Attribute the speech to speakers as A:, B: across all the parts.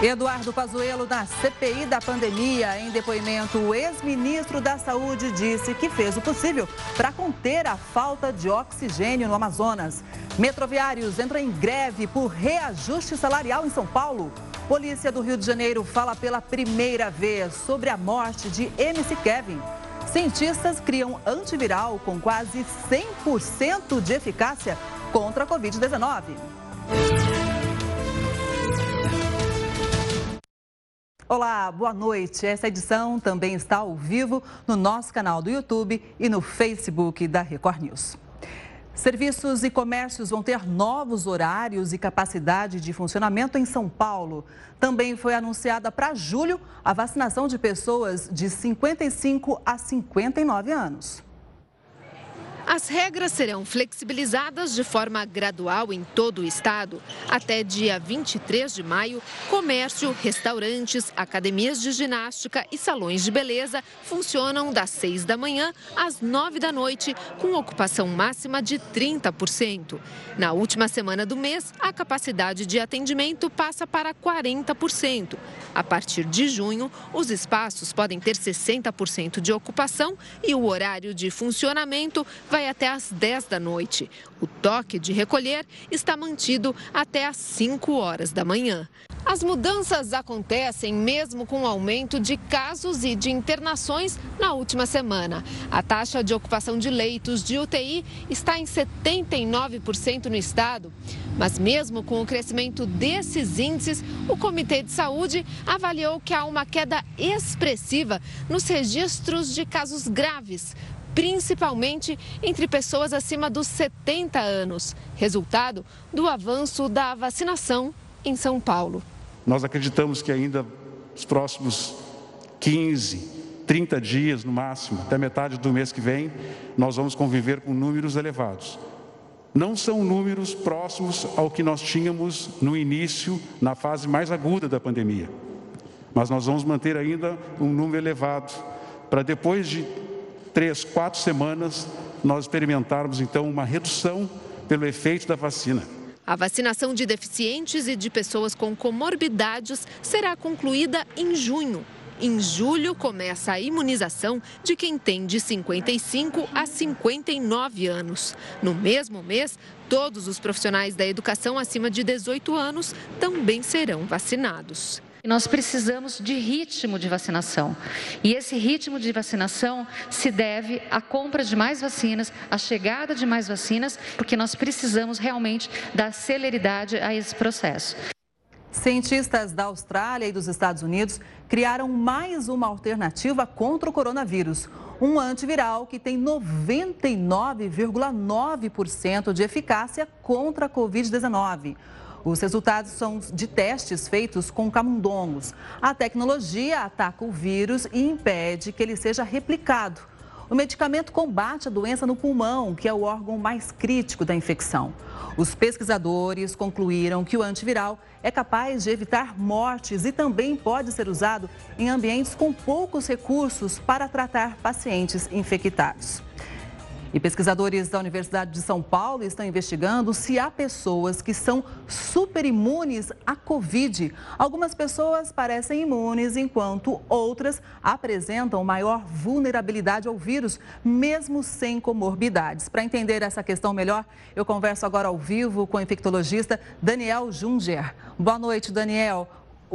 A: Eduardo Pazuello na CPI da pandemia. Em depoimento, o ex-ministro da Saúde disse que fez o possível para conter a falta de oxigênio no Amazonas. Metroviários entram em greve por reajuste salarial em São Paulo. Polícia do Rio de Janeiro fala pela primeira vez sobre a morte de MC Kevin. Cientistas criam antiviral com quase 100% de eficácia contra a Covid-19. Olá, boa noite. Essa edição também está ao vivo no nosso canal do YouTube e no Facebook da Record News. Serviços e comércios vão ter novos horários e capacidade de funcionamento em São Paulo. Também foi anunciada para julho a vacinação de pessoas de 55 a 59 anos.
B: As regras serão flexibilizadas de forma gradual em todo o estado. Até dia 23 de maio, comércio, restaurantes, academias de ginástica e salões de beleza funcionam das 6 da manhã às 9 da noite, com ocupação máxima de 30%. Na última semana do mês, a capacidade de atendimento passa para 40%. A partir de junho, os espaços podem ter 60% de ocupação e o horário de funcionamento vai vai até às 10 da noite. O toque de recolher está mantido até às 5 horas da manhã. As mudanças acontecem mesmo com o aumento de casos e de internações na última semana. A taxa de ocupação de leitos de UTI está em 79% no estado. Mas, mesmo com o crescimento desses índices, o Comitê de Saúde avaliou que há uma queda expressiva nos registros de casos graves, principalmente entre pessoas acima dos 70 anos, resultado do avanço da vacinação em São Paulo.
C: Nós acreditamos que ainda os próximos 15, 30 dias no máximo, até metade do mês que vem, nós vamos conviver com números elevados. Não são números próximos ao que nós tínhamos no início, na fase mais aguda da pandemia. Mas nós vamos manter ainda um número elevado, para depois de três, quatro semanas, nós experimentarmos então uma redução pelo efeito da vacina.
B: A vacinação de deficientes e de pessoas com comorbidades será concluída em junho. Em julho, começa a imunização de quem tem de 55 a 59 anos. No mesmo mês, todos os profissionais da educação acima de 18 anos também serão vacinados.
D: Nós precisamos de ritmo de vacinação. E esse ritmo de vacinação se deve à compra de mais vacinas, à chegada de mais vacinas, porque nós precisamos realmente dar celeridade a esse processo.
A: Cientistas da Austrália e dos Estados Unidos criaram mais uma alternativa contra o coronavírus. Um antiviral que tem 99,9% de eficácia contra a Covid-19. Os resultados são de testes feitos com camundongos. A tecnologia ataca o vírus e impede que ele seja replicado. O medicamento combate a doença no pulmão, que é o órgão mais crítico da infecção. Os pesquisadores concluíram que o antiviral é capaz de evitar mortes e também pode ser usado em ambientes com poucos recursos para tratar pacientes infectados. E pesquisadores da Universidade de São Paulo estão investigando se há pessoas que são superimunes à Covid. Algumas pessoas parecem imunes, enquanto outras apresentam maior vulnerabilidade ao vírus, mesmo sem comorbidades. Para entender essa questão melhor, eu converso agora ao vivo com o infectologista Daniel Junger. Boa noite, Daniel.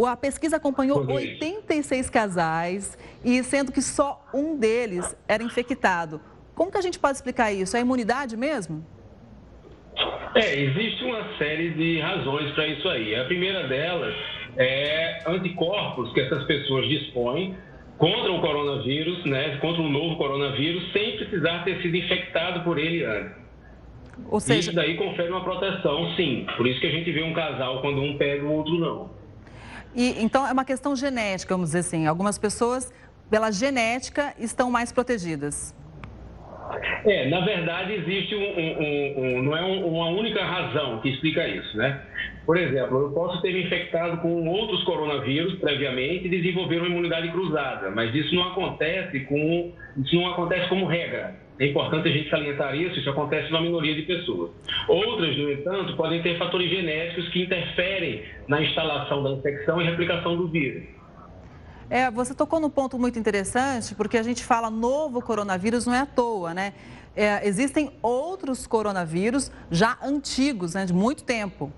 A: A pesquisa acompanhou 86 casais e sendo que só um deles era infectado. Como que a gente pode explicar isso? É imunidade mesmo?
E: É, existe uma série de razões para isso aí. A primeira delas é anticorpos que essas pessoas dispõem contra o coronavírus, né, contra o novo coronavírus, sem precisar ter sido infectado por ele antes. Ou seja... Isso daí confere uma proteção, sim. Por isso que a gente vê um casal quando um pega, o outro não.
A: E, então, é uma questão genética, vamos dizer assim. Algumas pessoas, pela genética, estão mais protegidas.
E: É, na verdade existe um, um, um não é uma única razão que explica isso, né? Por exemplo, eu posso ter me infectado com outros coronavírus previamente e desenvolver uma imunidade cruzada, mas isso não acontece com isso não acontece como regra. É importante a gente salientar isso, isso acontece numa minoria de pessoas. Outras, no entanto, podem ter fatores genéticos que interferem na instalação da infecção e replicação do vírus.
A: É, você tocou num ponto muito interessante, porque a gente fala novo coronavírus não é à toa, né? É, existem outros coronavírus já antigos, né, de muito tempo.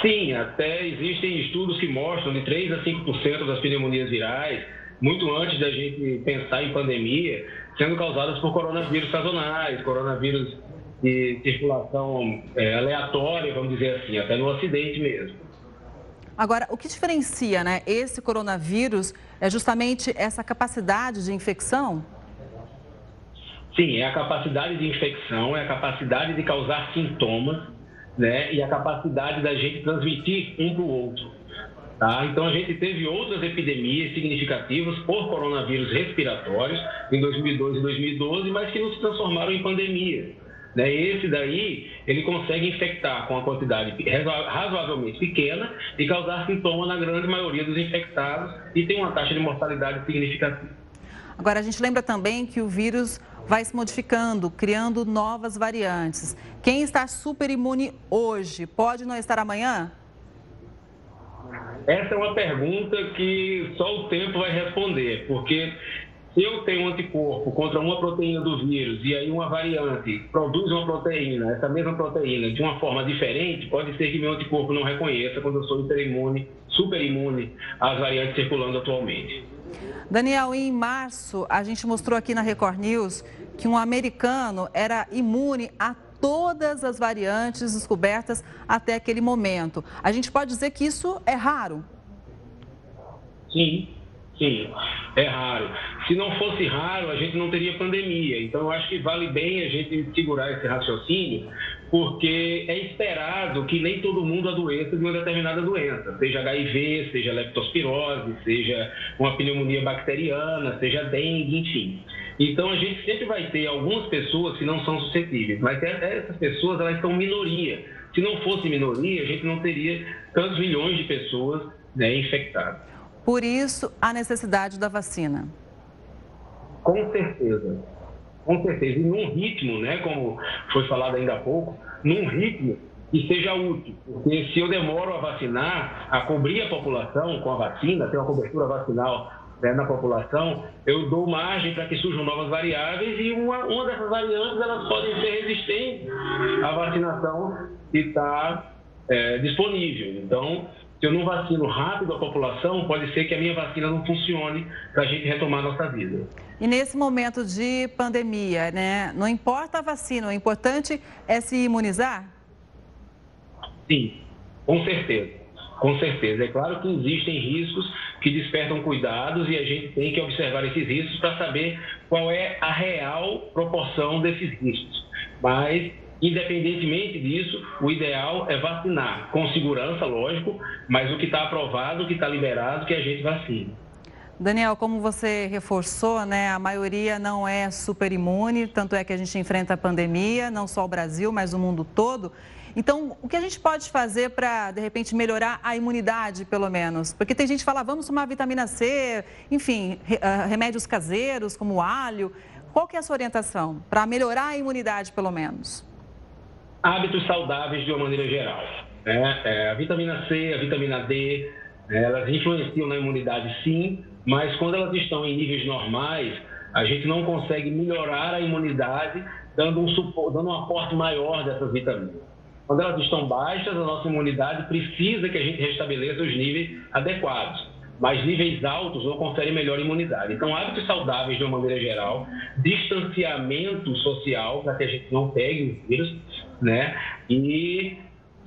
E: Sim, até existem estudos que mostram de 3 a 5% das pneumonias virais, muito antes da gente pensar em pandemia, sendo causadas por coronavírus sazonais, coronavírus de circulação é, aleatória, vamos dizer assim, até no acidente mesmo.
A: Agora, o que diferencia né, esse coronavírus é justamente essa capacidade de infecção?
E: Sim, é a capacidade de infecção, é a capacidade de causar sintomas né, e a capacidade da gente transmitir um para o outro. Tá? Então, a gente teve outras epidemias significativas por coronavírus respiratórios em 2012 e 2012, mas que não se transformaram em pandemia. Né? Esse daí, ele consegue infectar com uma quantidade razoavelmente pequena e causar sintomas na grande maioria dos infectados e tem uma taxa de mortalidade significativa.
A: Agora, a gente lembra também que o vírus vai se modificando, criando novas variantes. Quem está super imune hoje pode não estar amanhã?
E: Essa é uma pergunta que só o tempo vai responder, porque se eu tenho um anticorpo contra uma proteína do vírus e aí uma variante produz uma proteína, essa mesma proteína, de uma forma diferente, pode ser que meu anticorpo não reconheça quando eu sou hiperimune, superimune às variantes circulando atualmente.
A: Daniel, em março, a gente mostrou aqui na Record News que um americano era imune a todas as variantes descobertas até aquele momento. A gente pode dizer que isso é raro?
E: Sim, sim, é raro. Se não fosse raro, a gente não teria pandemia. Então, eu acho que vale bem a gente segurar esse raciocínio, porque é esperado que nem todo mundo adoeça de uma determinada doença, seja HIV, seja leptospirose, seja uma pneumonia bacteriana, seja dengue, enfim. Então a gente sempre vai ter algumas pessoas que não são suscetíveis, mas essas pessoas elas são minoria. Se não fosse minoria, a gente não teria tantos milhões de pessoas né, infectadas.
A: Por isso, a necessidade da vacina.
E: Com certeza. Com certeza. E num ritmo, né, como foi falado ainda há pouco, num ritmo que seja útil. Porque se eu demoro a vacinar, a cobrir a população com a vacina, ter uma cobertura vacinal né, na população, eu dou margem para que surjam novas variáveis e uma, uma dessas variantes elas podem ser resistentes à vacinação que está é, disponível. Então, se eu não vacino rápido a população, pode ser que a minha vacina não funcione para a gente retomar a nossa vida.
A: E nesse momento de pandemia, né, não importa a vacina, o importante é se imunizar?
E: Sim, com certeza. Com certeza. É claro que existem riscos que despertam cuidados e a gente tem que observar esses riscos para saber qual é a real proporção desses riscos. Mas, independentemente disso, o ideal é vacinar, com segurança, lógico, mas o que está aprovado, o que está liberado, que a gente vacine.
A: Daniel, como você reforçou, né, a maioria não é super imune, tanto é que a gente enfrenta a pandemia, não só o Brasil, mas o mundo todo. Então, o que a gente pode fazer para, de repente, melhorar a imunidade, pelo menos? Porque tem gente que fala, vamos tomar vitamina C, enfim, ah, remédios caseiros, como alho. Qual que é a sua orientação para melhorar a imunidade, pelo menos?
E: Hábitos saudáveis de uma maneira geral. Né? É, a vitamina C, a vitamina D, né, elas influenciam na imunidade, sim, mas quando elas estão em níveis normais, a gente não consegue melhorar a imunidade dando um, dando um aporte maior dessas vitaminas. Quando elas estão baixas, a nossa imunidade precisa que a gente restabeleça os níveis adequados. Mas níveis altos não conferem melhor imunidade. Então, hábitos saudáveis de uma maneira geral, distanciamento social para que a gente não pegue o vírus, né? E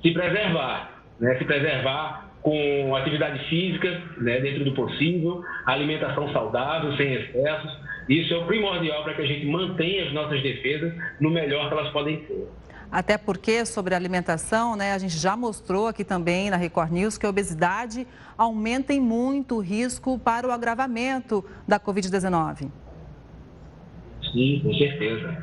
E: se preservar, né? Se preservar com atividade física, né? Dentro do possível, alimentação saudável, sem excessos. Isso é o primordial para que a gente mantenha as nossas defesas no melhor que elas podem ser.
A: Até porque sobre alimentação, né, a gente já mostrou aqui também na Record News que a obesidade aumenta em muito o risco para o agravamento da Covid-19.
E: Sim, com certeza.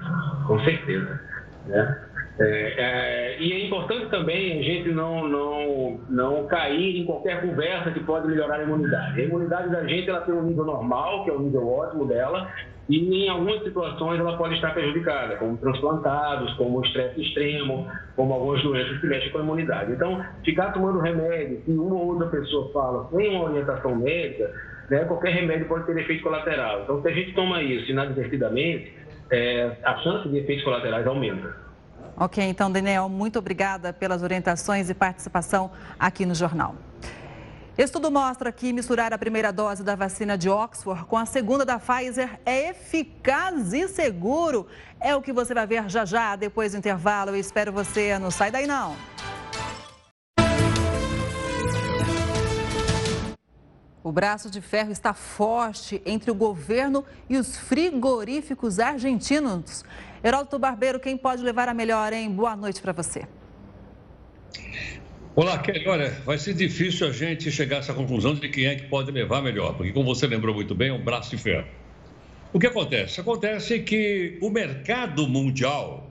E: Com certeza. Né? É, é, e é importante também a gente não, não, não cair em qualquer conversa que pode melhorar a imunidade. A imunidade da gente ela tem um nível normal, que é o nível ótimo dela, e em algumas situações ela pode estar prejudicada, como transplantados, como estresse extremo, como algumas doenças que mexem com a imunidade. Então, ficar tomando remédio, se uma ou outra pessoa fala sem uma orientação médica, né, qualquer remédio pode ter efeito colateral. Então, se a gente toma isso inadvertidamente, é, a chance de efeitos colaterais aumenta.
A: Ok, então, Daniel, muito obrigada pelas orientações e participação aqui no jornal. Estudo mostra que misturar a primeira dose da vacina de Oxford com a segunda da Pfizer é eficaz e seguro. É o que você vai ver já já, depois do intervalo. Eu espero você. Não sai daí, não. O braço de ferro está forte entre o governo e os frigoríficos argentinos. Heródoto Barbeiro, quem pode levar a melhor, hein? Boa noite para você.
F: Olá, Kelly. Olha, vai ser difícil a gente chegar a essa conclusão de quem é que pode levar melhor, porque, como você lembrou muito bem, é um braço de ferro. O que acontece? Acontece que o mercado mundial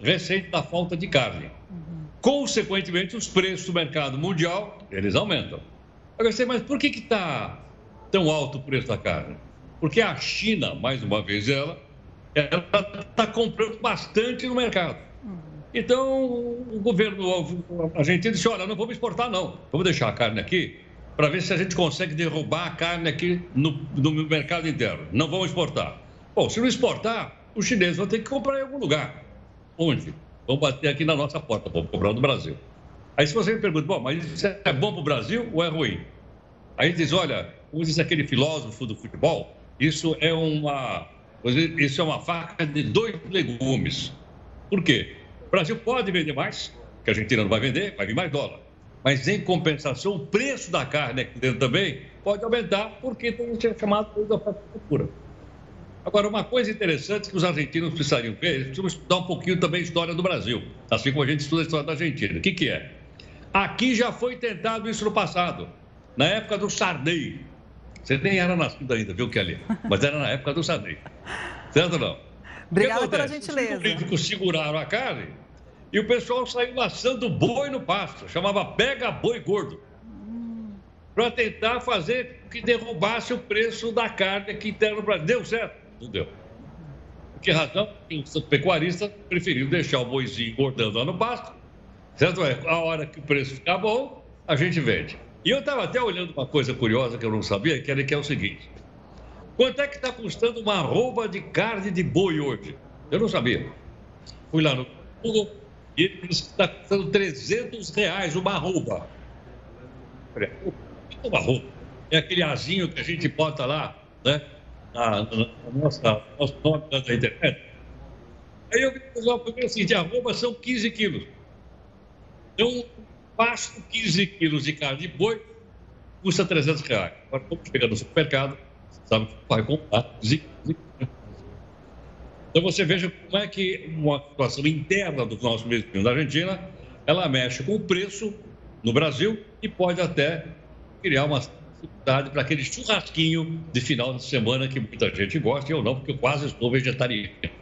F: ressente da falta de carne. Consequentemente, os preços do mercado mundial, eles aumentam. Agora, sei, mas por que está tão alto o preço da carne? Porque a China, mais uma vez ela, ela está comprando bastante no mercado. Então, o governo argentino disse: olha, não vamos exportar, não. Vamos deixar a carne aqui para ver se a gente consegue derrubar a carne aqui no, no mercado interno. Não vamos exportar. Bom, se não exportar, os chineses vão ter que comprar em algum lugar. Onde? Vão bater aqui na nossa porta, vamos comprar no Brasil. Aí se você me pergunta, bom, mas isso é bom para o Brasil ou é ruim? Aí diz, olha, diz aquele filósofo do futebol, isso é uma isso é uma faca de dois legumes. Por quê? O Brasil pode vender mais, que a Argentina não vai vender, vai vir mais dólar. Mas, em compensação, o preço da carne aqui dentro também pode aumentar, porque tem o chamado da cultura. Agora, uma coisa interessante que os argentinos precisariam ver, eles precisam estudar um pouquinho também a história do Brasil, assim como a gente estuda a história da Argentina. O que, que é? Aqui já foi tentado isso no passado, na época do Sarney. Você nem era nascido ainda, viu, Kelly? Mas era na época do Sarney. Certo ou não?
A: Obrigada pela gentileza. Os
F: políticos seguraram a carne e o pessoal saiu laçando boi no pasto. Chamava pega boi gordo. Para tentar fazer que derrubasse o preço da carne aqui interna no Brasil. Deu certo? Não deu. Por que razão? Os pecuaristas preferiram deixar o boizinho engordando lá no pasto. Certo? É, a hora que o preço ficar bom, a gente vende. E eu estava até olhando uma coisa curiosa que eu não sabia, que é o seguinte. Quanto é que está custando uma arroba de carne de boi hoje? Eu não sabia. Fui lá no Google e ele disse que está custando 300 reais uma arroba. Uma arroba. É aquele azinho que a gente bota lá, né? Na, na, na nossa, nosso nome da internet. Aí eu vi o assim, de arroba são 15 quilos. Então, pasto 15 quilos de carne de boi custa 300 reais. Agora, quando chega no supermercado, sabe, vai comprar 15 quilos Então, você veja como é que uma situação interna do nosso mesmo da Argentina, ela mexe com o preço no Brasil e pode até criar uma dificuldade para aquele churrasquinho de final de semana que muita gente gosta e eu não, porque eu quase estou vegetariano.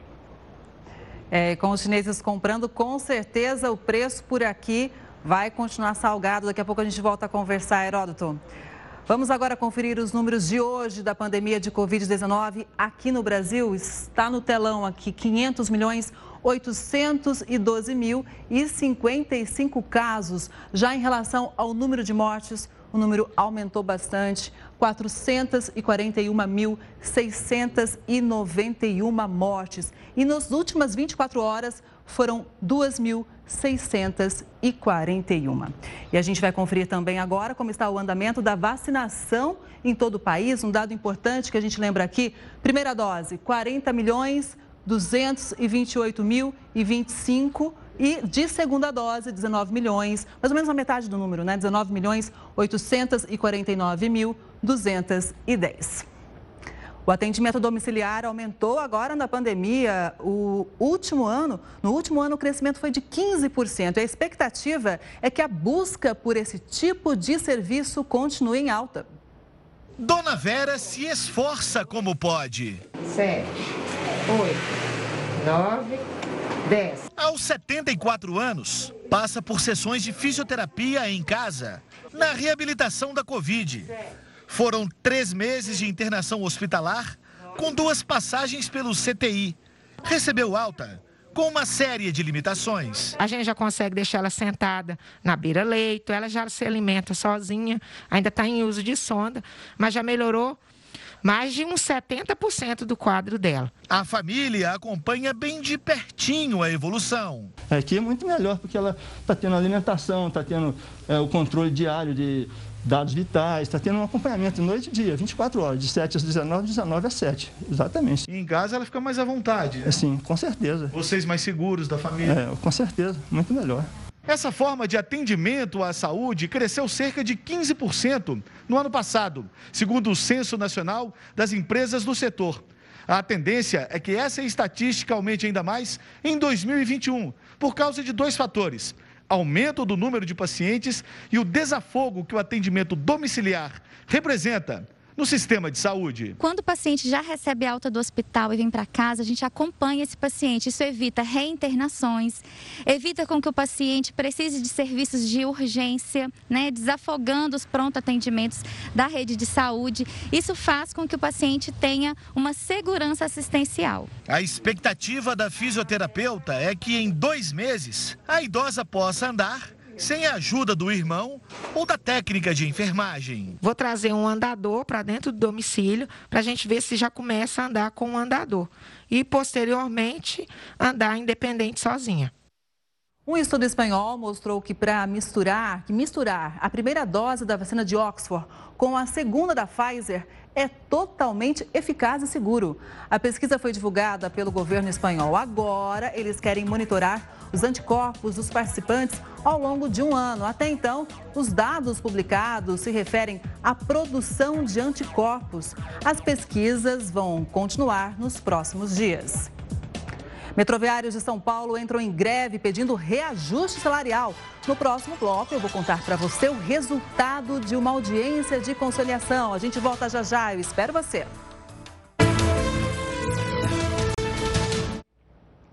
A: É, com os chineses comprando, com certeza o preço por aqui vai continuar salgado. Daqui a pouco a gente volta a conversar, Heródoto. Vamos agora conferir os números de hoje da pandemia de Covid-19 aqui no Brasil. Está no telão aqui 500 milhões 812 mil e 55 casos. Já em relação ao número de mortes, o número aumentou bastante, 444.691 mortes. E nas últimas 24 horas foram 2.641. E a gente vai conferir também agora como está o andamento da vacinação em todo o país. Um dado importante que a gente lembra aqui: primeira dose, 40 milhões 228 mil e 25 e de segunda dose, 19 milhões, mais ou menos a metade do número, né? 19 milhões 849 mil 210. O atendimento domiciliar aumentou agora na pandemia. O último ano, no último ano, o crescimento foi de 15%. A expectativa é que a busca por esse tipo de serviço continue em alta.
G: Dona Vera se esforça como pode.
H: Sete, oito, nove,
G: 10. Aos 74 anos, passa por sessões de fisioterapia em casa, na reabilitação da Covid. Foram três meses de internação hospitalar, com duas passagens pelo CTI. Recebeu alta com uma série de limitações.
H: A gente já consegue deixar ela sentada na beira-leito, ela já se alimenta sozinha, ainda está em uso de sonda, mas já melhorou mais de uns 70% do quadro dela.
G: A família acompanha bem de pertinho a evolução.
I: Aqui é muito melhor, porque ela está tendo alimentação, está tendo é, o controle diário de dados vitais, está tendo um acompanhamento noite e dia, 24 horas, de 7 às 19, 19 às 7. Exatamente.
G: E em casa ela fica mais à vontade?
I: É, sim, com certeza.
G: Vocês mais seguros da família?
I: É, com certeza, muito melhor.
G: Essa forma de atendimento à saúde cresceu cerca de 15% no ano passado, segundo o Censo Nacional das Empresas do Setor. A tendência é que essa estatística aumente ainda mais em 2021, por causa de dois fatores aumento do número de pacientes e o desafogo que o atendimento domiciliar representa no sistema de saúde.
J: Quando o paciente já recebe alta do hospital e vem para casa, a gente acompanha esse paciente. Isso evita reinternações, evita com que o paciente precise de serviços de urgência, né, desafogando os pronto atendimentos da rede de saúde. Isso faz com que o paciente tenha uma segurança assistencial.
G: A expectativa da fisioterapeuta é que em dois meses a idosa possa andar sem a ajuda do irmão ou da técnica de enfermagem.
H: Vou trazer um andador para dentro do domicílio para a gente ver se já começa a andar com o um andador e posteriormente andar independente sozinha.
A: Um estudo espanhol mostrou que para misturar, que misturar a primeira dose da vacina de Oxford com a segunda da Pfizer é totalmente eficaz e seguro. A pesquisa foi divulgada pelo governo espanhol. Agora, eles querem monitorar os anticorpos dos participantes ao longo de um ano. Até então, os dados publicados se referem à produção de anticorpos. As pesquisas vão continuar nos próximos dias. Metroviários de São Paulo entram em greve pedindo reajuste salarial. No próximo bloco, eu vou contar para você o resultado de uma audiência de conciliação. A gente volta já já, eu espero você.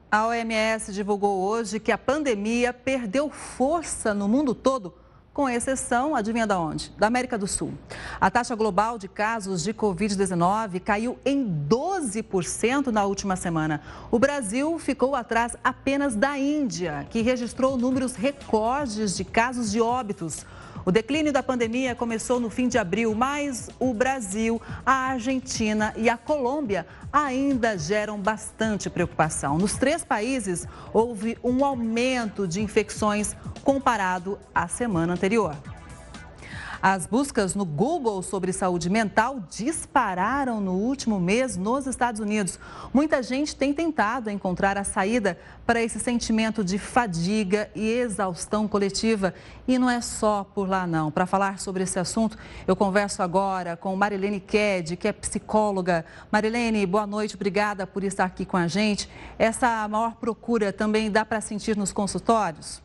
A: A OMS divulgou hoje que a pandemia perdeu força no mundo todo com exceção, adivinha da onde? Da América do Sul. A taxa global de casos de Covid-19 caiu em 12% na última semana. O Brasil ficou atrás apenas da Índia, que registrou números recordes de casos de óbitos. O declínio da pandemia começou no fim de abril, mas o Brasil, a Argentina e a Colômbia ainda geram bastante preocupação. Nos três países, houve um aumento de infecções comparado à semana anterior. As buscas no Google sobre saúde mental dispararam no último mês nos Estados Unidos. Muita gente tem tentado encontrar a saída para esse sentimento de fadiga e exaustão coletiva. E não é só por lá, não. Para falar sobre esse assunto, eu converso agora com Marilene Ked, que é psicóloga. Marilene, boa noite, obrigada por estar aqui com a gente. Essa maior procura também dá para sentir nos consultórios?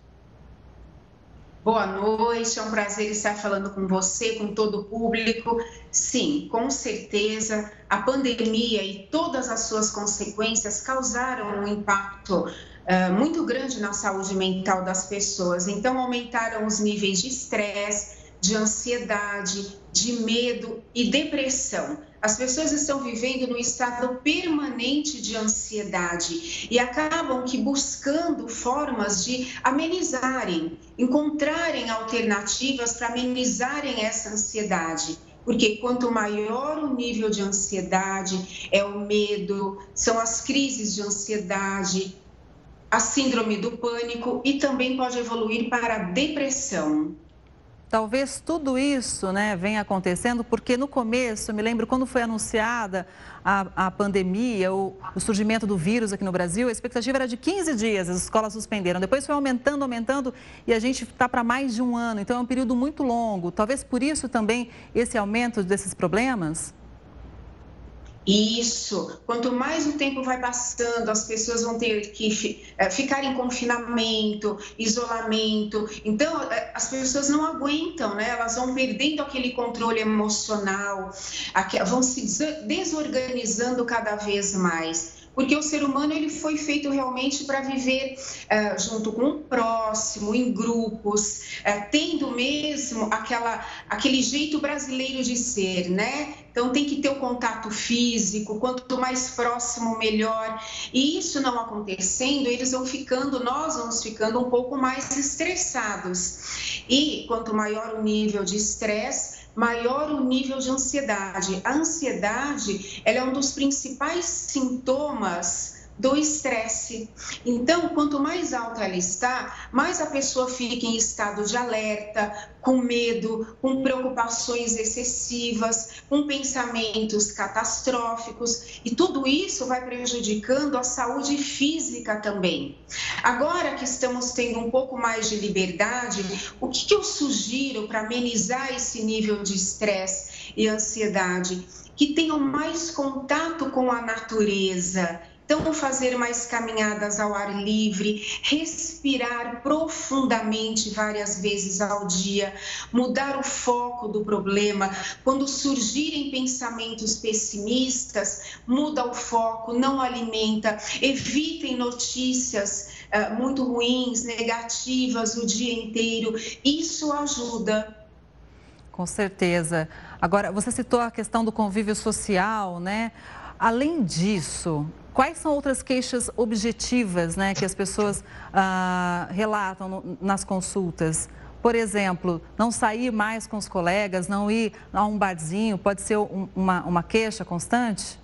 K: Boa noite, é um prazer estar falando com você, com todo o público. Sim, com certeza, a pandemia e todas as suas consequências causaram um impacto uh, muito grande na saúde mental das pessoas. Então, aumentaram os níveis de estresse, de ansiedade, de medo e depressão. As pessoas estão vivendo num estado permanente de ansiedade e acabam que buscando formas de amenizarem, encontrarem alternativas para amenizarem essa ansiedade. Porque quanto maior o nível de ansiedade, é o medo, são as crises de ansiedade, a síndrome do pânico e também pode evoluir para a depressão.
A: Talvez tudo isso né, venha acontecendo porque no começo, eu me lembro quando foi anunciada a, a pandemia, o, o, surgimento do vírus aqui no Brasil, a expectativa era de 15 dias, as escolas suspenderam. Depois foi aumentando, aumentando e a gente está para mais de um ano. Então é um período muito longo. Talvez por isso também esse aumento desses problemas?
K: Isso. Quanto mais o tempo vai passando, as pessoas vão ter que é, ficar em confinamento, isolamento. Então, é, as pessoas não aguentam, né? Elas vão perdendo aquele controle emocional, vão se desorganizando cada vez mais. Porque o ser humano ele foi feito realmente para viver uh, junto com o próximo, em grupos, uh, tendo mesmo aquela, aquele jeito brasileiro de ser, né? Então tem que ter o contato físico, quanto mais próximo, melhor. E isso não acontecendo, eles vão ficando, nós vamos ficando um pouco mais estressados. E quanto maior o nível de estresse, maior o nível de ansiedade. A ansiedade ela é um dos principais sintomas do estresse. Então, quanto mais alta ela está, mais a pessoa fica em estado de alerta, com medo, com preocupações excessivas, com pensamentos catastróficos, e tudo isso vai prejudicando a saúde física também. Agora que estamos tendo um pouco mais de liberdade, o que, que eu sugiro para amenizar esse nível de estresse e ansiedade? Que tenham mais contato com a natureza então, fazer mais caminhadas ao ar livre, respirar profundamente várias vezes ao dia, mudar o foco do problema. Quando surgirem pensamentos pessimistas, muda o foco, não alimenta, evitem notícias uh, muito ruins, negativas o dia inteiro. Isso ajuda.
A: Com certeza. Agora, você citou a questão do convívio social, né? Além disso, Quais são outras queixas objetivas né, que as pessoas ah, relatam no, nas consultas? Por exemplo, não sair mais com os colegas, não ir a um barzinho, pode ser um, uma, uma queixa constante?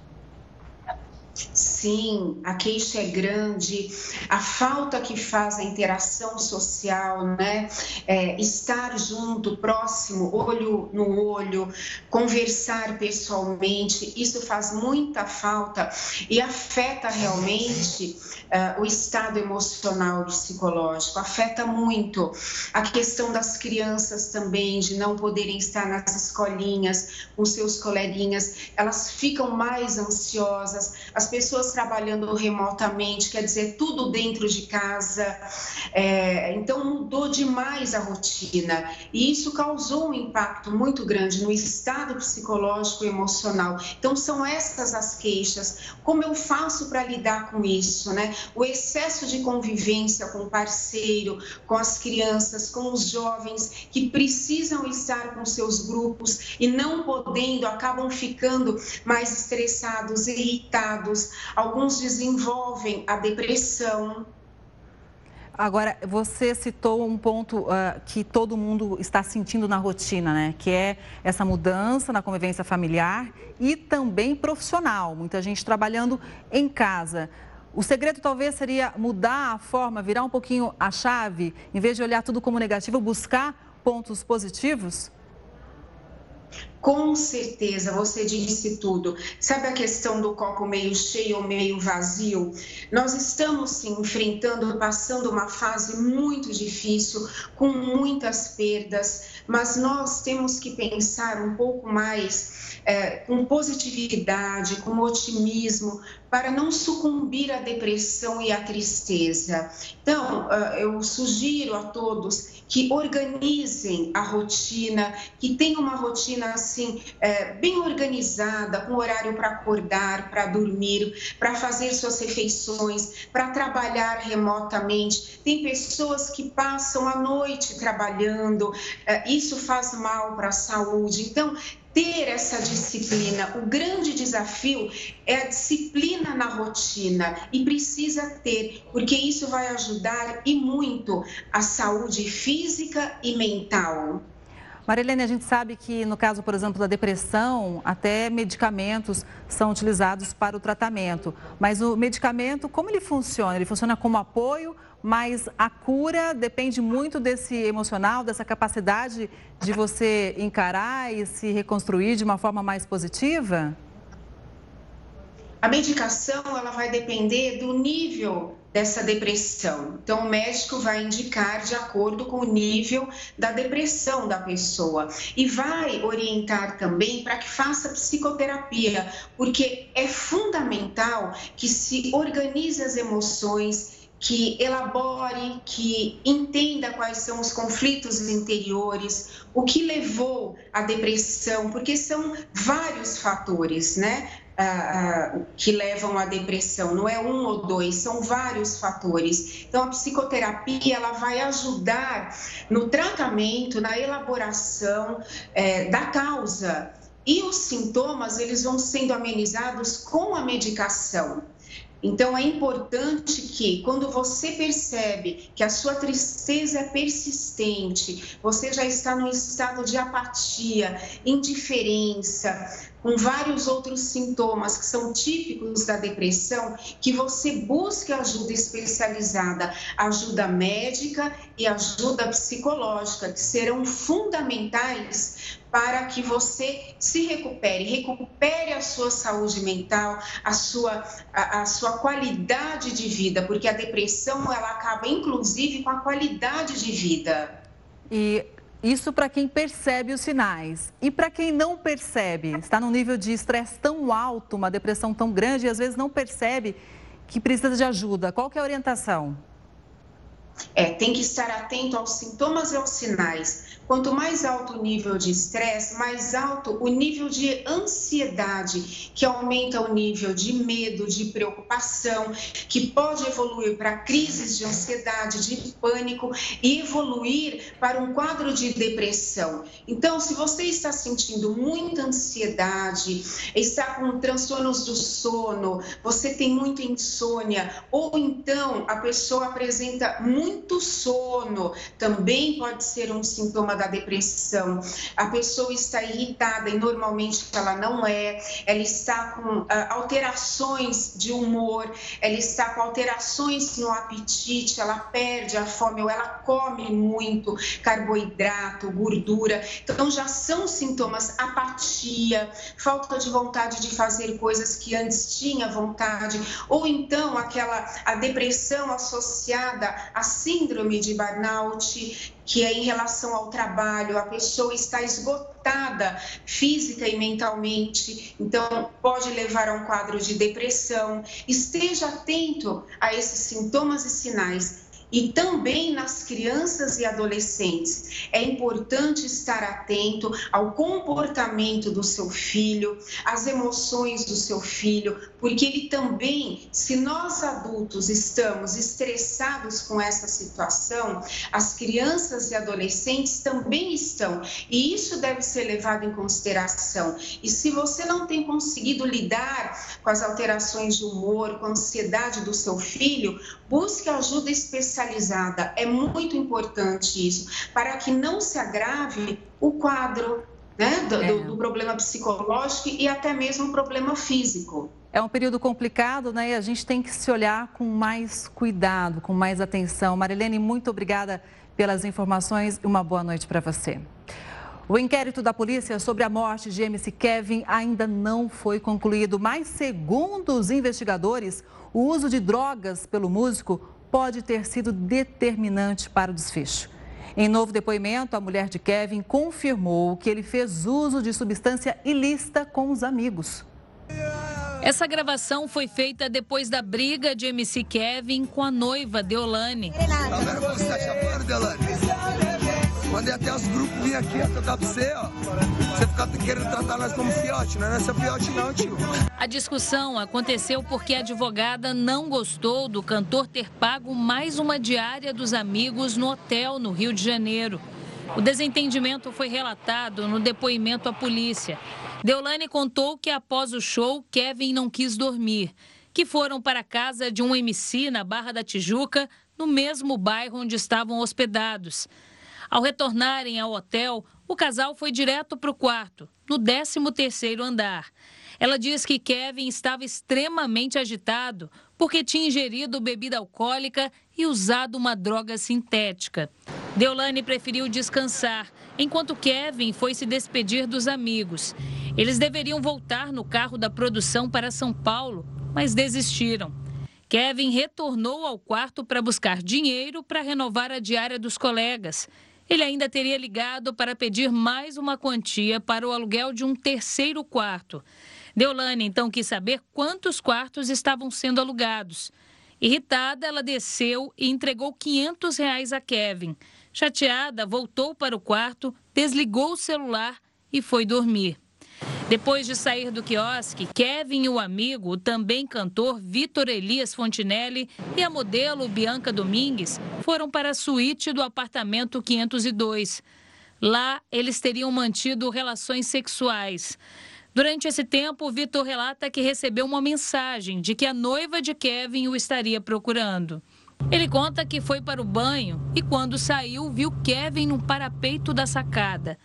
K: Sim, a queixa é grande, a falta que faz a interação social, né? É, estar junto, próximo, olho no olho, conversar pessoalmente, isso faz muita falta e afeta realmente uh, o estado emocional e psicológico, afeta muito a questão das crianças também, de não poderem estar nas escolinhas com seus coleguinhas, elas ficam mais ansiosas, as pessoas trabalhando remotamente, quer dizer, tudo dentro de casa. É, então, mudou demais a rotina. E isso causou um impacto muito grande no estado psicológico e emocional. Então, são essas as queixas. Como eu faço para lidar com isso, né? O excesso de convivência com o parceiro, com as crianças, com os jovens que precisam estar com seus grupos e não podendo, acabam ficando mais estressados, irritados alguns desenvolvem a depressão.
A: Agora, você citou um ponto uh, que todo mundo está sentindo na rotina, né? Que é essa mudança na convivência familiar e também profissional. Muita gente trabalhando em casa. O segredo talvez seria mudar a forma, virar um pouquinho a chave, em vez de olhar tudo como negativo, buscar pontos positivos?
K: Com certeza, você disse tudo. Sabe a questão do copo meio cheio ou meio vazio? Nós estamos sim enfrentando, passando uma fase muito difícil, com muitas perdas, mas nós temos que pensar um pouco mais é, com positividade, com otimismo, para não sucumbir à depressão e à tristeza. Então, eu sugiro a todos que organizem a rotina, que tenham uma rotina é, bem organizada, com horário para acordar, para dormir, para fazer suas refeições, para trabalhar remotamente. Tem pessoas que passam a noite trabalhando, é, isso faz mal para a saúde. Então, ter essa disciplina. O grande desafio é a disciplina na rotina e precisa ter, porque isso vai ajudar e muito a saúde física e mental.
A: Marilene, a gente sabe que no caso, por exemplo, da depressão, até medicamentos são utilizados para o tratamento. Mas o medicamento, como ele funciona? Ele funciona como apoio, mas a cura depende muito desse emocional, dessa capacidade de você encarar e se reconstruir de uma forma mais positiva?
K: A medicação ela vai depender do nível dessa depressão. Então, o médico vai indicar de acordo com o nível da depressão da pessoa e vai orientar também para que faça psicoterapia, porque é fundamental que se organize as emoções que elabore, que entenda quais são os conflitos interiores, o que levou à depressão, porque são vários fatores, né? Que levam à depressão, não é um ou dois, são vários fatores. Então, a psicoterapia ela vai ajudar no tratamento, na elaboração é, da causa. E os sintomas, eles vão sendo amenizados com a medicação. Então, é importante que, quando você percebe que a sua tristeza é persistente, você já está num estado de apatia, indiferença, com vários outros sintomas que são típicos da depressão, que você busque ajuda especializada, ajuda médica e ajuda psicológica, que serão fundamentais para que você se recupere, recupere a sua saúde mental, a sua, a, a, sua qualidade de vida, porque a depressão ela acaba inclusive com a qualidade de vida.
A: E isso para quem percebe os sinais. E para quem não percebe, está num nível de estresse tão alto, uma depressão tão grande e às vezes não percebe que precisa de ajuda. Qual que é a orientação?
K: É, tem que estar atento aos sintomas e aos sinais. Quanto mais alto o nível de estresse, mais alto o nível de ansiedade, que aumenta o nível de medo, de preocupação, que pode evoluir para crises de ansiedade, de pânico e evoluir para um quadro de depressão. Então, se você está sentindo muita ansiedade, está com transtornos do sono, você tem muita insônia, ou então a pessoa apresenta muito sono, também pode ser um sintoma da depressão. A pessoa está irritada e normalmente ela não é, ela está com uh, alterações de humor, ela está com alterações no apetite, ela perde a fome ou ela come muito carboidrato, gordura. Então já são sintomas apatia, falta de vontade de fazer coisas que antes tinha vontade, ou então aquela a depressão associada à síndrome de burnout, que é em relação ao trabalho, a pessoa está esgotada física e mentalmente, então pode levar a um quadro de depressão. Esteja atento a esses sintomas e sinais e também nas crianças e adolescentes. É importante estar atento ao comportamento do seu filho, às emoções do seu filho, porque ele também, se nós adultos estamos estressados com essa situação, as crianças e adolescentes também estão, e isso deve ser levado em consideração. E se você não tem conseguido lidar com as alterações de humor, com a ansiedade do seu filho, busque ajuda especializada especializada. É muito importante isso, para que não se agrave o quadro né, do, é. do, problema psicológico e até mesmo o problema físico.
A: É um período complicado, né? E a gente tem que se olhar com mais cuidado, com mais atenção. Marilene, muito obrigada pelas informações e uma boa noite para você. O inquérito da polícia sobre a morte de MC Kevin ainda não foi concluído, mas segundo os investigadores, o uso de drogas pelo músico pode ter sido determinante para o desfecho. Em novo depoimento, a mulher de Kevin confirmou que ele fez uso de substância ilícita com os amigos.
L: Essa gravação foi feita depois da briga de MC Kevin com a noiva Deolane.
M: Mandei até os grupos vir aqui tocar pra você, ó. Você ficar querendo tratar nós como fiote, não é nessa fiote não, tio.
L: A discussão aconteceu porque a advogada não gostou do cantor ter pago mais uma diária dos amigos no hotel no Rio de Janeiro. O desentendimento foi relatado no depoimento à polícia. Deolane contou que após o show, Kevin não quis dormir, que foram para a casa de um MC na Barra da Tijuca, no mesmo bairro onde estavam hospedados. Ao retornarem ao hotel, o casal foi direto para o quarto, no 13º andar. Ela diz que Kevin estava extremamente agitado porque tinha ingerido bebida alcoólica e usado uma droga sintética. Deolane preferiu descansar, enquanto Kevin foi se despedir dos amigos. Eles deveriam voltar no carro da produção para São Paulo, mas desistiram. Kevin retornou ao quarto para buscar dinheiro para renovar a diária dos colegas. Ele ainda teria ligado para pedir mais uma quantia para o aluguel de um terceiro quarto. Deolane então quis saber quantos quartos estavam sendo alugados. Irritada, ela desceu e entregou 500 reais a Kevin. Chateada, voltou para o quarto, desligou o celular e foi dormir. Depois de sair do quiosque, Kevin e o amigo, o também cantor Vitor Elias Fontinelli e a modelo Bianca Domingues foram para a suíte do apartamento 502. Lá, eles teriam mantido relações sexuais. Durante esse tempo, Vitor relata que recebeu uma mensagem de que a noiva de Kevin o estaria procurando. Ele conta que foi para o banho e, quando saiu, viu Kevin no parapeito da sacada.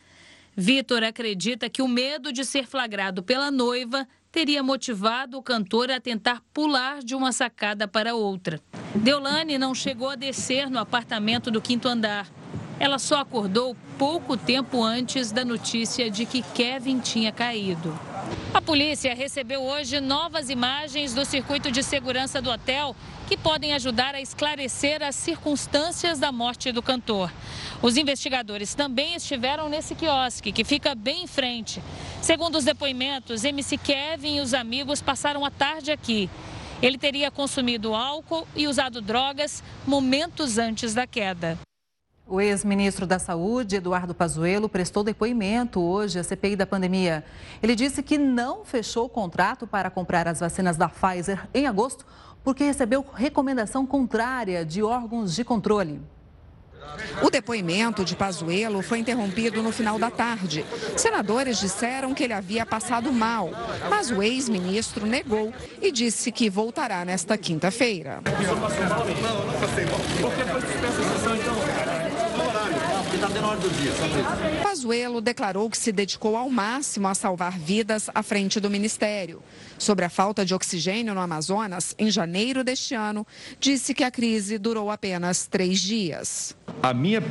L: Vitor acredita que o medo de ser flagrado pela noiva teria motivado o cantor a tentar pular de uma sacada para outra. Deolane não chegou a descer no apartamento do quinto andar. Ela só acordou pouco tempo antes da notícia de que Kevin tinha caído. A polícia recebeu hoje novas imagens do circuito de segurança do hotel que podem ajudar a esclarecer as circunstâncias da morte do cantor. Os investigadores também estiveram nesse quiosque, que fica bem em frente. Segundo os depoimentos, MC Kevin e os amigos passaram a tarde aqui. Ele teria consumido álcool e usado drogas momentos antes da queda.
A: O ex-ministro da Saúde, Eduardo Pazuello, prestou depoimento hoje à CPI da pandemia. Ele disse que não fechou o contrato para comprar as vacinas da Pfizer em agosto porque recebeu recomendação contrária de órgãos de controle.
N: O depoimento de Pazuello foi interrompido no final da tarde. Senadores disseram que ele havia passado mal, mas o ex-ministro negou e disse que voltará nesta quinta-feira. Pazuello declarou que se dedicou ao máximo a salvar vidas à frente do ministério. Sobre a falta de oxigênio no Amazonas, em janeiro deste ano, disse que a crise durou apenas três dias.
O: A minha,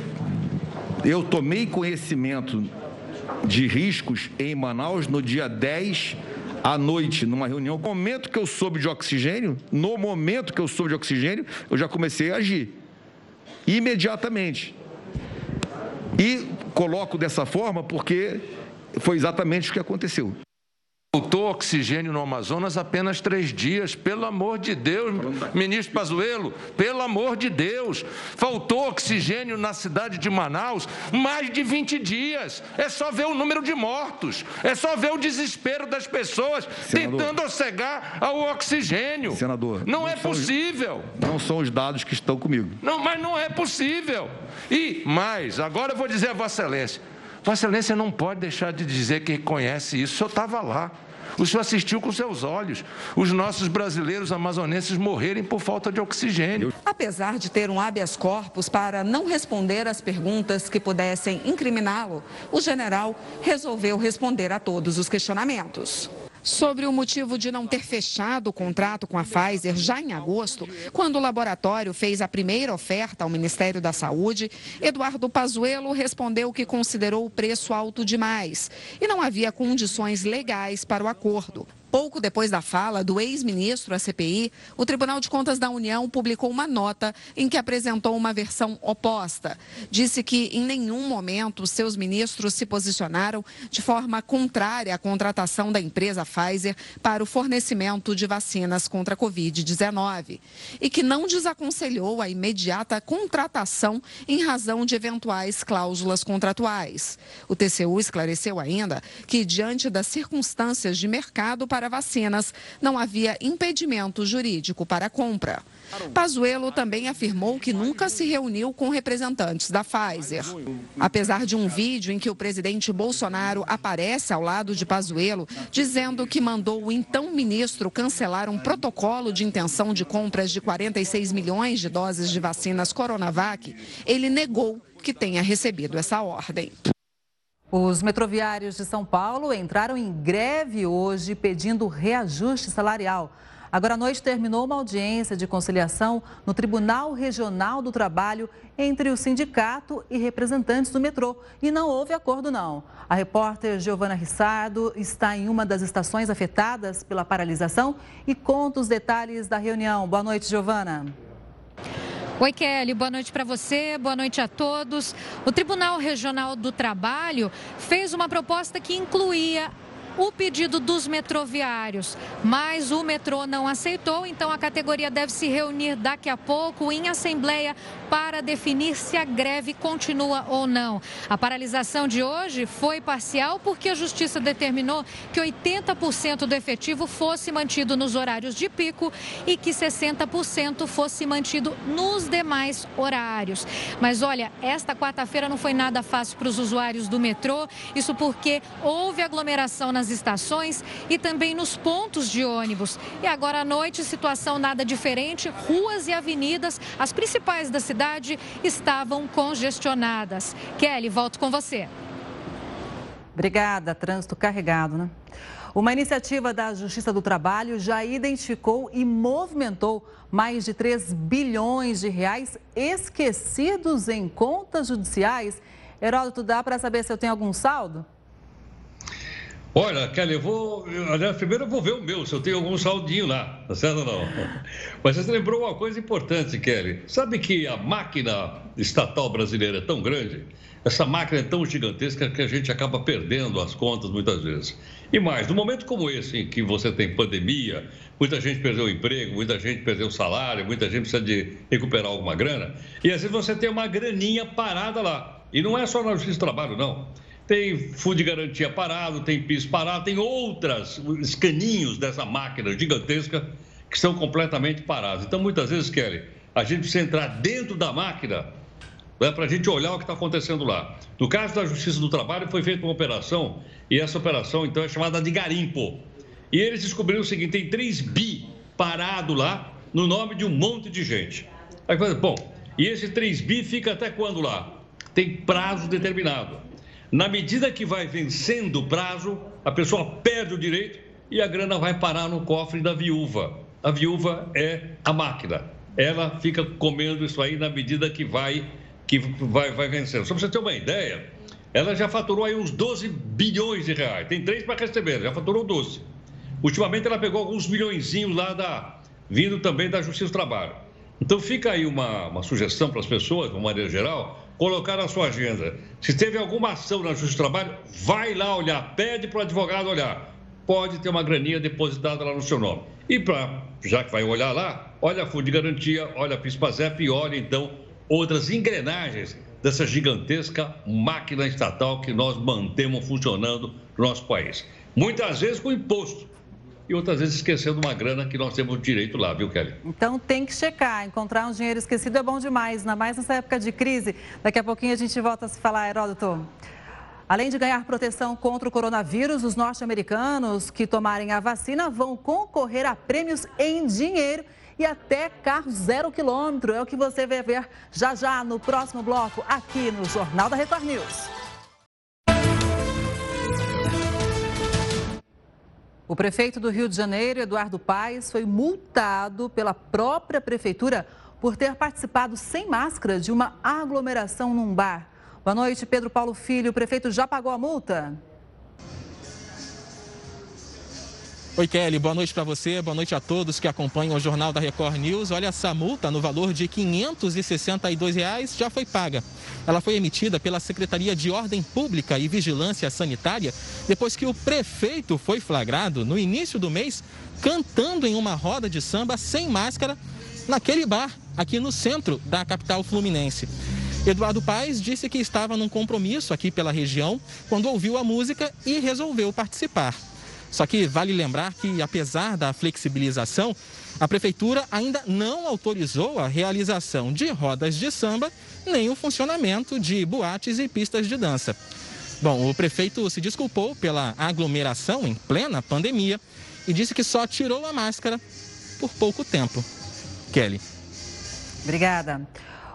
O: eu tomei conhecimento de riscos em Manaus no dia 10 à noite, numa reunião. No momento que eu soube de oxigênio, no momento que eu soube de oxigênio, eu já comecei a agir imediatamente. E coloco dessa forma porque foi exatamente o que aconteceu.
P: Faltou oxigênio no Amazonas apenas três dias, pelo amor de Deus, ministro Pazuello, pelo amor de Deus. Faltou oxigênio na cidade de Manaus mais de 20 dias. É só ver o número de mortos, é só ver o desespero das pessoas Senador, tentando cegar ao oxigênio.
O: Senador,
P: não, não é possível.
O: Os, não são os dados que estão comigo.
P: Não, mas não é possível. E mais, agora eu vou dizer a Vossa Excelência. Vossa Excelência não pode deixar de dizer que conhece isso. O senhor estava lá. O senhor assistiu com seus olhos os nossos brasileiros amazonenses morrerem por falta de oxigênio.
N: Apesar de ter um habeas corpus para não responder às perguntas que pudessem incriminá-lo, o general resolveu responder a todos os questionamentos sobre o motivo de não ter fechado o contrato com a Pfizer já em agosto, quando o laboratório fez a primeira oferta ao Ministério da Saúde, Eduardo Pazuello respondeu que considerou o preço alto demais e não havia condições legais para o acordo. Pouco depois da fala do ex-ministro à CPI, o Tribunal de Contas da União publicou uma nota em que apresentou uma versão oposta. Disse que em nenhum momento seus ministros se posicionaram de forma contrária à contratação da empresa Pfizer para o fornecimento de vacinas contra a Covid-19 e que não desaconselhou a imediata contratação em razão de eventuais cláusulas contratuais. O TCU esclareceu ainda que, diante das circunstâncias de mercado para vacinas, não havia impedimento jurídico para a compra. Pazuello também afirmou que nunca se reuniu com representantes da Pfizer. Apesar de um vídeo em que o presidente Bolsonaro aparece ao lado de Pazuello, dizendo que mandou o então ministro cancelar um protocolo de intenção de compras de 46 milhões de doses de vacinas Coronavac, ele negou que tenha recebido essa ordem.
A: Os metroviários de São Paulo entraram em greve hoje pedindo reajuste salarial. Agora à noite terminou uma audiência de conciliação no Tribunal Regional do Trabalho entre o sindicato e representantes do metrô. E não houve acordo, não. A repórter Giovana Rissardo está em uma das estações afetadas pela paralisação e conta os detalhes da reunião. Boa noite, Giovana.
Q: Oi, Kelly, boa noite para você, boa noite a todos. O Tribunal Regional do Trabalho fez uma proposta que incluía o pedido dos metroviários, mas o metrô não aceitou, então a categoria deve se reunir daqui a pouco em assembleia para definir se a greve continua ou não. A paralisação de hoje foi parcial porque a Justiça determinou que 80% do efetivo fosse mantido nos horários de pico e que 60% fosse mantido nos demais horários. Mas olha, esta quarta-feira não foi nada fácil para os usuários do metrô, isso porque houve aglomeração nas estações e também nos pontos de ônibus. E agora à noite, situação nada diferente, ruas e avenidas, as principais da cidade, estavam congestionadas. Kelly, volto com você.
A: Obrigada, trânsito carregado, né? Uma iniciativa da Justiça do Trabalho já identificou e movimentou mais de 3 bilhões de reais esquecidos em contas judiciais. Heródoto, dá para saber se eu tenho algum saldo?
F: Olha, Kelly, eu vou. Aliás, primeiro eu vou ver o meu, se eu tenho algum saldinho lá, tá certo ou não? Mas você lembrou uma coisa importante, Kelly. Sabe que a máquina estatal brasileira é tão grande, essa máquina é tão gigantesca que a gente acaba perdendo as contas muitas vezes. E mais, num momento como esse, em que você tem pandemia, muita gente perdeu o emprego, muita gente perdeu o salário, muita gente precisa de recuperar alguma grana, e às vezes você tem uma graninha parada lá. E não é só na Justiça do Trabalho, não tem fundo de garantia parado, tem piso parado, tem outras escaninhos dessa máquina gigantesca que estão completamente parados. Então, muitas vezes, Kelly, a gente precisa entrar dentro da máquina né, para a gente olhar o que está acontecendo lá. No caso da Justiça do Trabalho, foi feita uma operação, e essa operação, então, é chamada de garimpo. E eles descobriram o seguinte: tem 3 bi parado lá, no nome de um monte de gente. Aí, bom, e esse 3 bi fica até quando lá? Tem prazo determinado. Na medida que vai vencendo o prazo, a pessoa perde o direito e a grana vai parar no cofre da viúva. A viúva é a máquina. Ela fica comendo isso aí na medida que vai que vai, vai vencendo. Só para você ter uma ideia, ela já faturou aí uns 12 bilhões de reais. Tem três para receber, já faturou 12. Ultimamente ela pegou alguns milhõeszinhos lá da vindo também da Justiça do Trabalho. Então fica aí uma, uma sugestão para as pessoas, de uma maneira geral, colocar na sua agenda. Se teve alguma ação na Justiça do Trabalho, vai lá olhar, pede para o advogado olhar. Pode ter uma graninha depositada lá no seu nome. E para, já que vai olhar lá, olha a Fundo de Garantia, olha a PISPAZEP e olha então outras engrenagens dessa gigantesca máquina estatal que nós mantemos funcionando no nosso país. Muitas vezes com imposto e outras vezes esquecendo uma grana que nós temos direito lá, viu, Kelly?
A: Então tem que checar. Encontrar um dinheiro esquecido é bom demais, ainda mais nessa época de crise. Daqui a pouquinho a gente volta a se falar, Heródoto. Além de ganhar proteção contra o coronavírus, os norte-americanos que tomarem a vacina vão concorrer a prêmios em dinheiro e até carro zero quilômetro. É o que você vai ver já já no próximo bloco, aqui no Jornal da Record News. O prefeito do Rio de Janeiro, Eduardo Paes, foi multado pela própria prefeitura por ter participado sem máscara de uma aglomeração num bar. Boa noite, Pedro Paulo Filho. O prefeito já pagou a multa?
R: Oi, Kelly. Boa noite para você. Boa noite a todos que acompanham o Jornal da Record News. Olha, essa multa no valor de 562 reais já foi paga. Ela foi emitida pela Secretaria de Ordem Pública e Vigilância Sanitária depois que o prefeito foi flagrado no início do mês cantando em uma roda de samba sem máscara naquele bar aqui no centro da capital fluminense. Eduardo Paes disse que estava num compromisso aqui pela região quando ouviu a música e resolveu participar. Só que vale lembrar que, apesar da flexibilização, a prefeitura ainda não autorizou a realização de rodas de samba nem o funcionamento de boates e pistas de dança. Bom, o prefeito se desculpou pela aglomeração em plena pandemia e disse que só tirou a máscara por pouco tempo. Kelly.
A: Obrigada.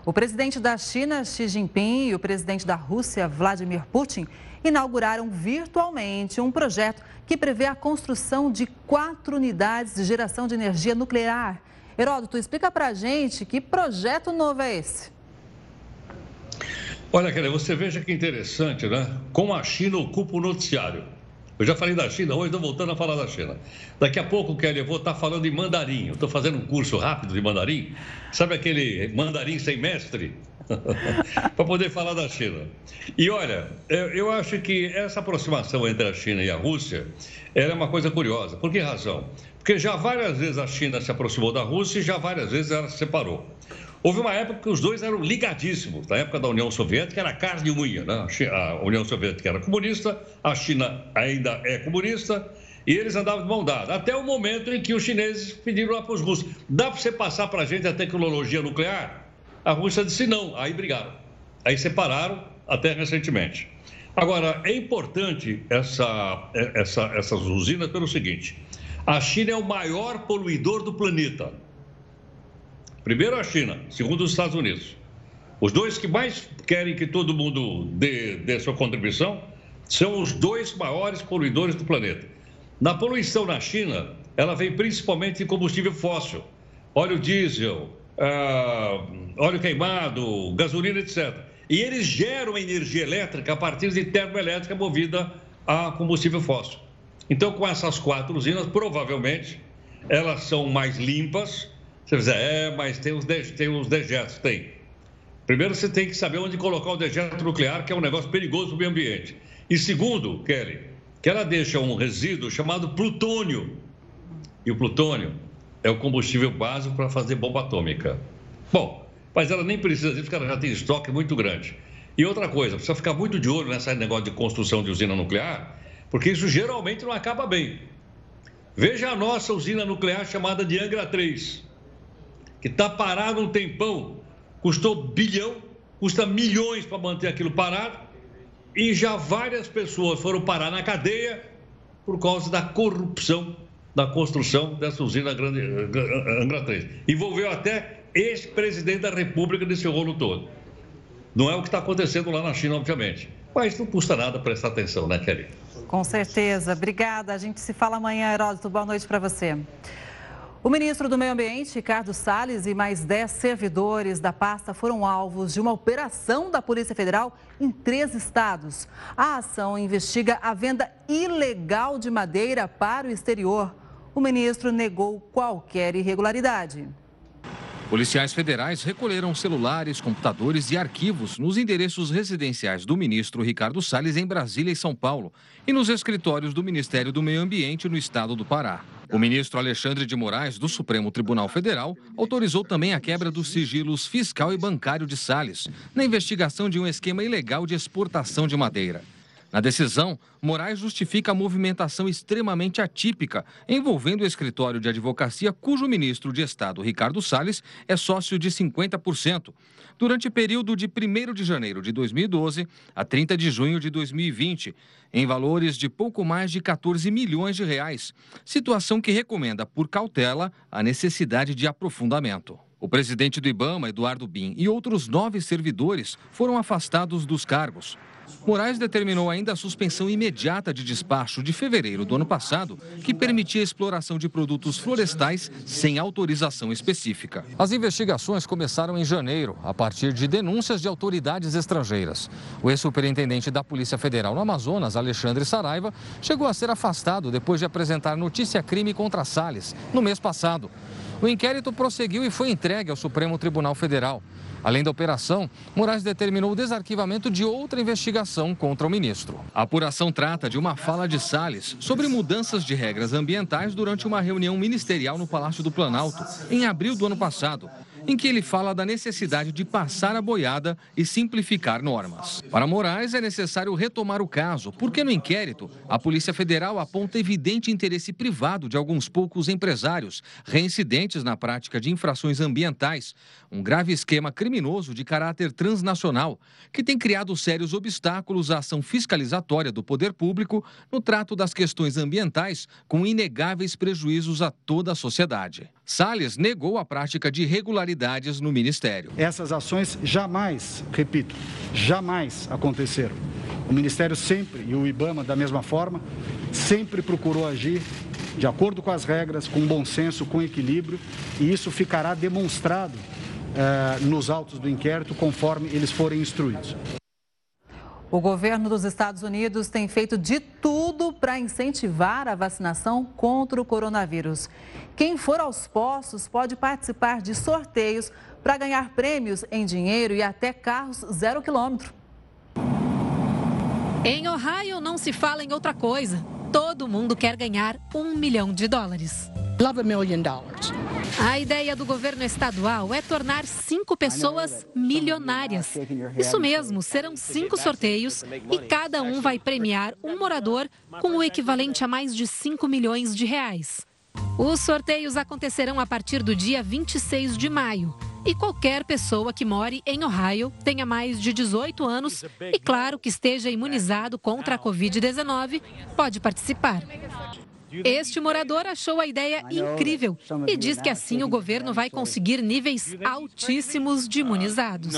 A: O presidente da China, Xi Jinping, e o presidente da Rússia, Vladimir Putin, inauguraram virtualmente um projeto que prevê a construção de quatro unidades de geração de energia nuclear. Heródoto, explica para a gente que projeto novo é esse.
F: Olha, Kelly, você veja que interessante, né? Como a China ocupa o noticiário. Eu já falei da China, hoje estou voltando a falar da China. Daqui a pouco, Kelly, eu vou estar falando em mandarim. Eu estou fazendo um curso rápido de mandarim. Sabe aquele mandarim sem mestre? para poder falar da China. E olha, eu acho que essa aproximação entre a China e a Rússia é uma coisa curiosa. Por que razão? Porque já várias vezes a China se aproximou da Rússia e já várias vezes ela se separou. Houve uma época que os dois eram ligadíssimos. Na época da União Soviética era carne e unha. Né? A União Soviética era comunista, a China ainda é comunista, e eles andavam de mão dada. Até o momento em que os chineses pediram lá para os russos: dá para você passar para a gente a tecnologia nuclear? A Rússia disse não, aí brigaram. Aí separaram até recentemente. Agora, é importante essa, essa, essas usinas pelo seguinte: a China é o maior poluidor do planeta. Primeiro a China, segundo os Estados Unidos. Os dois que mais querem que todo mundo dê, dê sua contribuição são os dois maiores poluidores do planeta. Na poluição na China, ela vem principalmente de combustível fóssil, óleo diesel, ah, óleo queimado, gasolina, etc. E eles geram energia elétrica a partir de termoelétrica movida a combustível fóssil. Então, com essas quatro usinas, provavelmente elas são mais limpas, você dizer, é, mas tem os, de, tem os dejetos, tem. Primeiro, você tem que saber onde colocar o dejeto nuclear, que é um negócio perigoso para o meio ambiente. E segundo, Kelly, que ela deixa um resíduo chamado plutônio. E o plutônio é o combustível básico para fazer bomba atômica. Bom, mas ela nem precisa disso, porque ela já tem estoque muito grande. E outra coisa, precisa ficar muito de olho nesse negócio de construção de usina nuclear, porque isso geralmente não acaba bem. Veja a nossa usina nuclear chamada de Angra 3 que está parado um tempão, custou bilhão, custa milhões para manter aquilo parado, e já várias pessoas foram parar na cadeia por causa da corrupção da construção dessa usina grande, Angra 3. Envolveu até ex-presidente da República nesse rolo todo. Não é o que está acontecendo lá na China, obviamente. Mas não custa nada prestar atenção, né, Kelly?
A: Com certeza. Obrigada. A gente se fala amanhã, Heródoto. Boa noite para você. O ministro do Meio Ambiente, Ricardo Salles, e mais 10 servidores da pasta foram alvos de uma operação da Polícia Federal em três estados. A ação investiga a venda ilegal de madeira para o exterior. O ministro negou qualquer irregularidade.
S: Policiais federais recolheram celulares, computadores e arquivos nos endereços residenciais do ministro Ricardo Salles em Brasília e São Paulo e nos escritórios do Ministério do Meio Ambiente no estado do Pará. O ministro Alexandre de Moraes, do Supremo Tribunal Federal, autorizou também a quebra dos sigilos fiscal e bancário de Salles, na investigação de um esquema ilegal de exportação de madeira. Na decisão, Moraes justifica a movimentação extremamente atípica envolvendo o escritório de advocacia cujo ministro de Estado, Ricardo Salles, é sócio de 50%, durante o período de 1 de janeiro de 2012 a 30 de junho de 2020, em valores de pouco mais de 14 milhões de reais, situação que recomenda, por cautela, a necessidade de aprofundamento. O presidente do Ibama, Eduardo Bin, e outros nove servidores foram afastados dos cargos. Moraes determinou ainda a suspensão imediata de despacho de fevereiro do ano passado, que permitia a exploração de produtos florestais sem autorização específica. As investigações começaram em janeiro, a partir de denúncias de autoridades estrangeiras. O ex-superintendente da Polícia Federal no Amazonas, Alexandre Saraiva, chegou a ser afastado depois de apresentar notícia-crime contra Salles, no mês passado. O inquérito prosseguiu e foi entregue ao Supremo Tribunal Federal. Além da operação, Moraes determinou o desarquivamento de outra investigação contra o ministro. A apuração trata de uma fala de Salles sobre mudanças de regras ambientais durante uma reunião ministerial no Palácio do Planalto, em abril do ano passado em que ele fala da necessidade de passar a boiada e simplificar normas. Para Moraes, é necessário retomar o caso, porque no inquérito, a Polícia Federal aponta evidente interesse privado de alguns poucos empresários reincidentes na prática de infrações ambientais, um grave esquema criminoso de caráter transnacional, que tem criado sérios obstáculos à ação fiscalizatória do poder público no trato das questões ambientais, com inegáveis prejuízos a toda a sociedade. Salles negou a prática de irregularidades no Ministério.
T: Essas ações jamais, repito, jamais aconteceram. O Ministério sempre, e o IBAMA da mesma forma, sempre procurou agir de acordo com as regras, com bom senso, com equilíbrio, e isso ficará demonstrado eh, nos autos do inquérito conforme eles forem instruídos.
A: O governo dos Estados Unidos tem feito de tudo para incentivar a vacinação contra o coronavírus. Quem for aos postos pode participar de sorteios para ganhar prêmios em dinheiro e até carros zero quilômetro.
Q: Em Ohio não se fala em outra coisa. Todo mundo quer ganhar um milhão de dólares. A ideia do governo estadual é tornar cinco pessoas milionárias. Isso mesmo, serão cinco sorteios e cada um vai premiar um morador com o equivalente a mais de 5 milhões de reais. Os sorteios acontecerão a partir do dia 26 de maio. E qualquer pessoa que more em Ohio, tenha mais de 18 anos e, claro, que esteja imunizado contra a Covid-19, pode participar. Este morador achou a ideia incrível e diz que assim o governo vai conseguir níveis altíssimos de imunizados.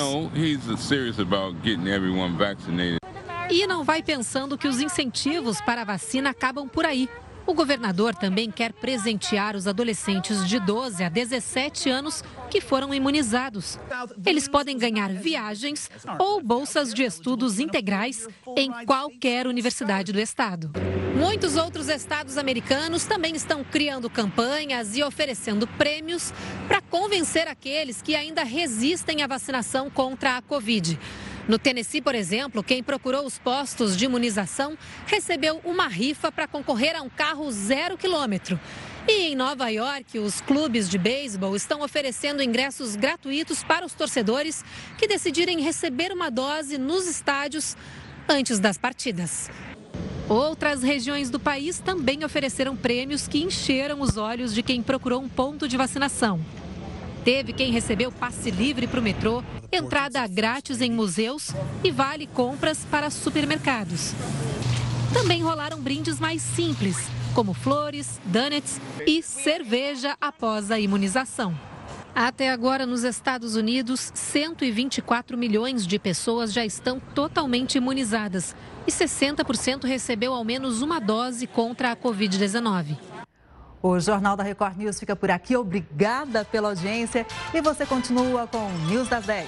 Q: E não vai pensando que os incentivos para a vacina acabam por aí. O governador também quer presentear os adolescentes de 12 a 17 anos que foram imunizados. Eles podem ganhar viagens ou bolsas de estudos integrais em qualquer universidade do estado. Muitos outros estados americanos também estão criando campanhas e oferecendo prêmios para convencer aqueles que ainda resistem à vacinação contra a Covid. No Tennessee, por exemplo, quem procurou os postos de imunização recebeu uma rifa para concorrer a um carro zero quilômetro. E em Nova York, os clubes de beisebol estão oferecendo ingressos gratuitos para os torcedores que decidirem receber uma dose nos estádios antes das partidas. Outras regiões do país também ofereceram prêmios que encheram os olhos de quem procurou um ponto de vacinação. Teve quem recebeu passe livre para o metrô, entrada grátis em museus e vale compras para supermercados. Também rolaram brindes mais simples, como flores, donuts e cerveja após a imunização. Até agora, nos Estados Unidos, 124 milhões de pessoas já estão totalmente imunizadas e 60% recebeu ao menos uma dose contra a Covid-19.
A: O Jornal da Record News fica por aqui. Obrigada pela audiência e você continua com News das 10.